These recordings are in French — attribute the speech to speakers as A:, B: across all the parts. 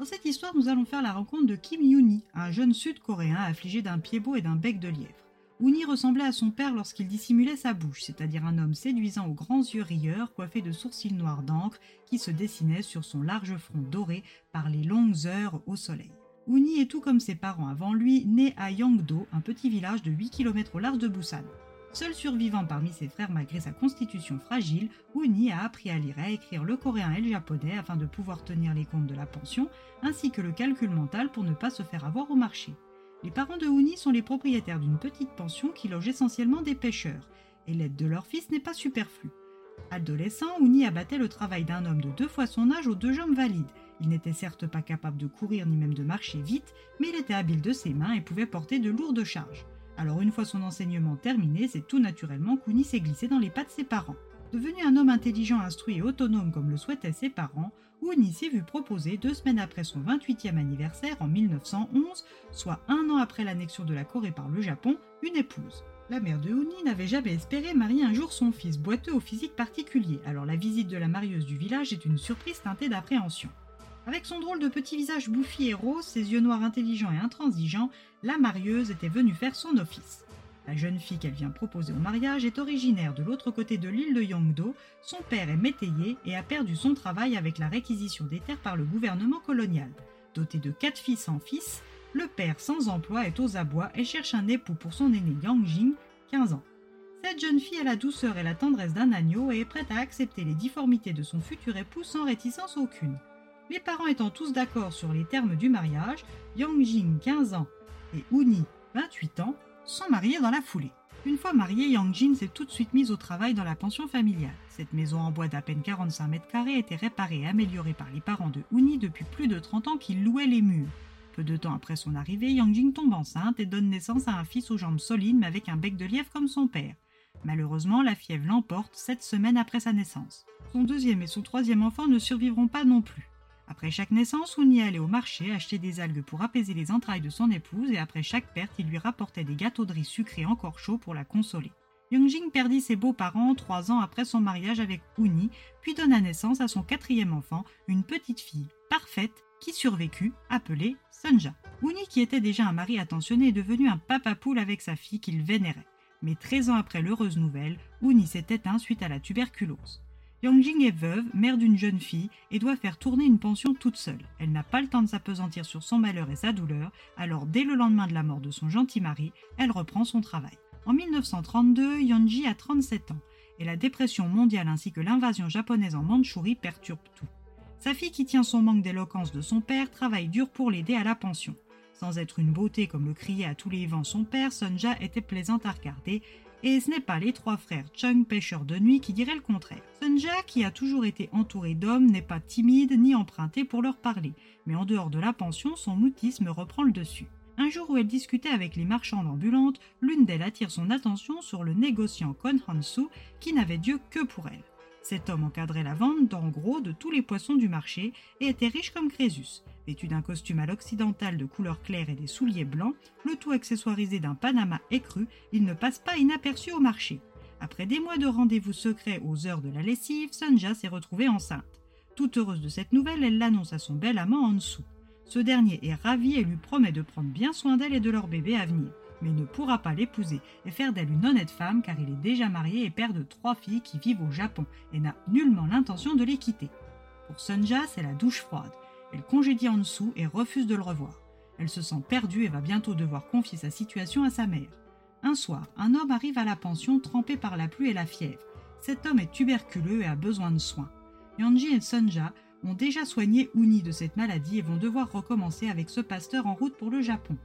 A: Dans cette histoire, nous allons faire la rencontre de Kim Yooni, un jeune sud-coréen affligé d'un pied beau et d'un bec de lièvre. Uni ressemblait à son père lorsqu'il dissimulait sa bouche, c'est-à-dire un homme séduisant aux grands yeux rieurs, coiffé de sourcils noirs d'encre, qui se dessinaient sur son large front doré par les longues heures au soleil. Uni est tout comme ses parents avant lui, né à Yangdo, un petit village de 8 km au large de Busan. Seul survivant parmi ses frères malgré sa constitution fragile, Uni a appris à lire et à écrire le coréen et le japonais afin de pouvoir tenir les comptes de la pension, ainsi que le calcul mental pour ne pas se faire avoir au marché. Les parents de Uni sont les propriétaires d'une petite pension qui loge essentiellement des pêcheurs, et l'aide de leur fils n'est pas superflue. Adolescent, Uni abattait le travail d'un homme de deux fois son âge aux deux jambes valides. Il n'était certes pas capable de courir ni même de marcher vite, mais il était habile de ses mains et pouvait porter de lourdes charges. Alors une fois son enseignement terminé, c'est tout naturellement qu'Uni s'est glissé dans les pas de ses parents. Devenu un homme intelligent, instruit et autonome comme le souhaitaient ses parents, Uni s'est vu proposer deux semaines après son 28e anniversaire en 1911, soit un an après l'annexion de la Corée par le Japon, une épouse. La mère de Uni n'avait jamais espéré marier un jour son fils boiteux au physique particulier, alors la visite de la marieuse du village est une surprise teintée d'appréhension. Avec son drôle de petit visage bouffi et rose, ses yeux noirs intelligents et intransigeants, la marieuse était venue faire son office. La jeune fille qu'elle vient proposer au mariage est originaire de l'autre côté de l'île de Yangdo. Son père est métayer et a perdu son travail avec la réquisition des terres par le gouvernement colonial. Doté de quatre fils sans fils, le père sans emploi est aux abois et cherche un époux pour son aîné Yang Jing, 15 ans. Cette jeune fille a la douceur et la tendresse d'un agneau et est prête à accepter les difformités de son futur époux sans réticence aucune. Les parents étant tous d'accord sur les termes du mariage, Yang Jing, 15 ans, et Uni, 28 ans, sont mariés dans la foulée. Une fois mariée, Yang Jin s'est tout de suite mise au travail dans la pension familiale. Cette maison en bois d'à peine 45 mètres carrés était réparée et améliorée par les parents de Uni depuis plus de 30 ans qui louaient les murs. Peu de temps après son arrivée, Yang Jing tombe enceinte et donne naissance à un fils aux jambes solides mais avec un bec de lièvre comme son père. Malheureusement, la fièvre l'emporte sept semaines après sa naissance. Son deuxième et son troisième enfant ne survivront pas non plus. Après chaque naissance, Uni allait au marché acheter des algues pour apaiser les entrailles de son épouse et après chaque perte, il lui rapportait des gâteaux de riz sucrés encore chauds pour la consoler. Youngjing perdit ses beaux-parents trois ans après son mariage avec Uni, puis donna naissance à son quatrième enfant, une petite fille parfaite qui survécut, appelée Sunja. Uni, qui était déjà un mari attentionné, est devenu un papa poule avec sa fille qu'il vénérait. Mais 13 ans après l'heureuse nouvelle, Uni s'est éteint suite à la tuberculose. Yangjing est veuve, mère d'une jeune fille, et doit faire tourner une pension toute seule. Elle n'a pas le temps de s'apesantir sur son malheur et sa douleur, alors dès le lendemain de la mort de son gentil mari, elle reprend son travail. En 1932, Yonji a 37 ans, et la dépression mondiale ainsi que l'invasion japonaise en Mandchourie perturbent tout. Sa fille, qui tient son manque d'éloquence de son père, travaille dur pour l'aider à la pension. Sans être une beauté comme le criait à tous les vents son père, Sonja était plaisante à regarder et ce n'est pas les trois frères Chung, pêcheurs de nuit, qui diraient le contraire. Sunja, qui a toujours été entouré d'hommes, n'est pas timide ni emprunté pour leur parler, mais en dehors de la pension, son mutisme reprend le dessus. Un jour où elle discutait avec les marchandes ambulantes, l'une d'elles attire son attention sur le négociant Kon Hansu, qui n'avait Dieu que pour elle. Cet homme encadrait la vente, en gros, de tous les poissons du marché et était riche comme Crésus. Vêtu d'un costume à l'occidental de couleur claire et des souliers blancs, le tout accessoirisé d'un panama écru, il ne passe pas inaperçu au marché. Après des mois de rendez-vous secrets aux heures de la lessive, Sanja s'est retrouvée enceinte. Toute heureuse de cette nouvelle, elle l'annonce à son bel amant en. Ce dernier est ravi et lui promet de prendre bien soin d'elle et de leur bébé à venir mais ne pourra pas l'épouser et faire d'elle une honnête femme car il est déjà marié et père de trois filles qui vivent au Japon et n'a nullement l'intention de les quitter. Pour Sunja, c'est la douche froide. Elle congédie en dessous et refuse de le revoir. Elle se sent perdue et va bientôt devoir confier sa situation à sa mère. Un soir, un homme arrive à la pension trempé par la pluie et la fièvre. Cet homme est tuberculeux et a besoin de soins. Yanji et Sunja ont déjà soigné Uni de cette maladie et vont devoir recommencer avec ce pasteur en route pour le Japon.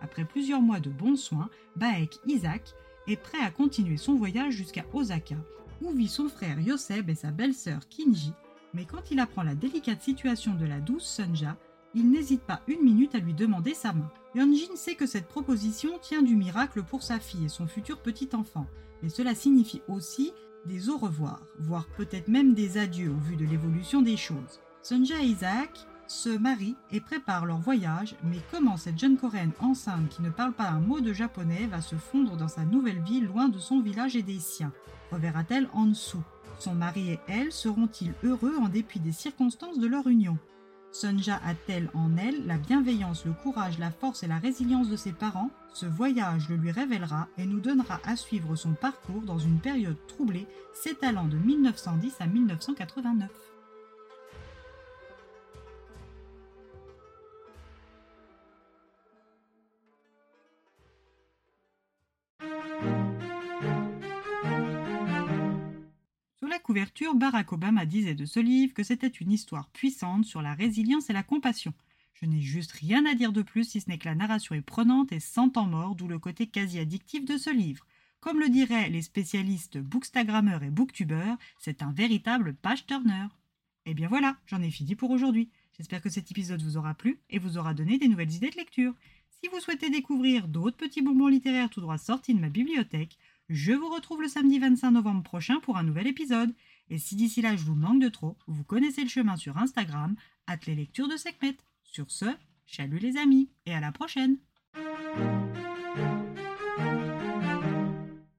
A: Après plusieurs mois de bons soins, Baek Isaac est prêt à continuer son voyage jusqu'à Osaka, où vit son frère Yoseb et sa belle-sœur Kinji. Mais quand il apprend la délicate situation de la douce Sunja, il n'hésite pas une minute à lui demander sa main. Yeonjin sait que cette proposition tient du miracle pour sa fille et son futur petit-enfant, mais cela signifie aussi des au revoir, voire peut-être même des adieux au vu de l'évolution des choses. Sunja et Isaac se marient et préparent leur voyage, mais comment cette jeune coréenne enceinte qui ne parle pas un mot de japonais va se fondre dans sa nouvelle vie loin de son village et des siens? Reverra-t-elle en dessous Son mari et elle seront-ils heureux en dépit des circonstances de leur union? Sunja a-t-elle en elle la bienveillance, le courage, la force et la résilience de ses parents? Ce voyage le lui révélera et nous donnera à suivre son parcours dans une période troublée s'étalant de 1910 à 1989. Barack Obama disait de ce livre que c'était une histoire puissante sur la résilience et la compassion. Je n'ai juste rien à dire de plus si ce n'est que la narration est prenante et sans temps mort, d'où le côté quasi addictif de ce livre. Comme le diraient les spécialistes bookstagrammeurs et booktubeurs, c'est un véritable page-turner. Et eh bien voilà, j'en ai fini pour aujourd'hui. J'espère que cet épisode vous aura plu et vous aura donné des nouvelles idées de lecture. Si vous souhaitez découvrir d'autres petits bonbons littéraires tout droit sortis de ma bibliothèque, je vous retrouve le samedi 25 novembre prochain pour un nouvel épisode. Et si d'ici là je vous manque de trop, vous connaissez le chemin sur Instagram, at les lectures de Sekhmet. Sur ce, chalut les amis et à la prochaine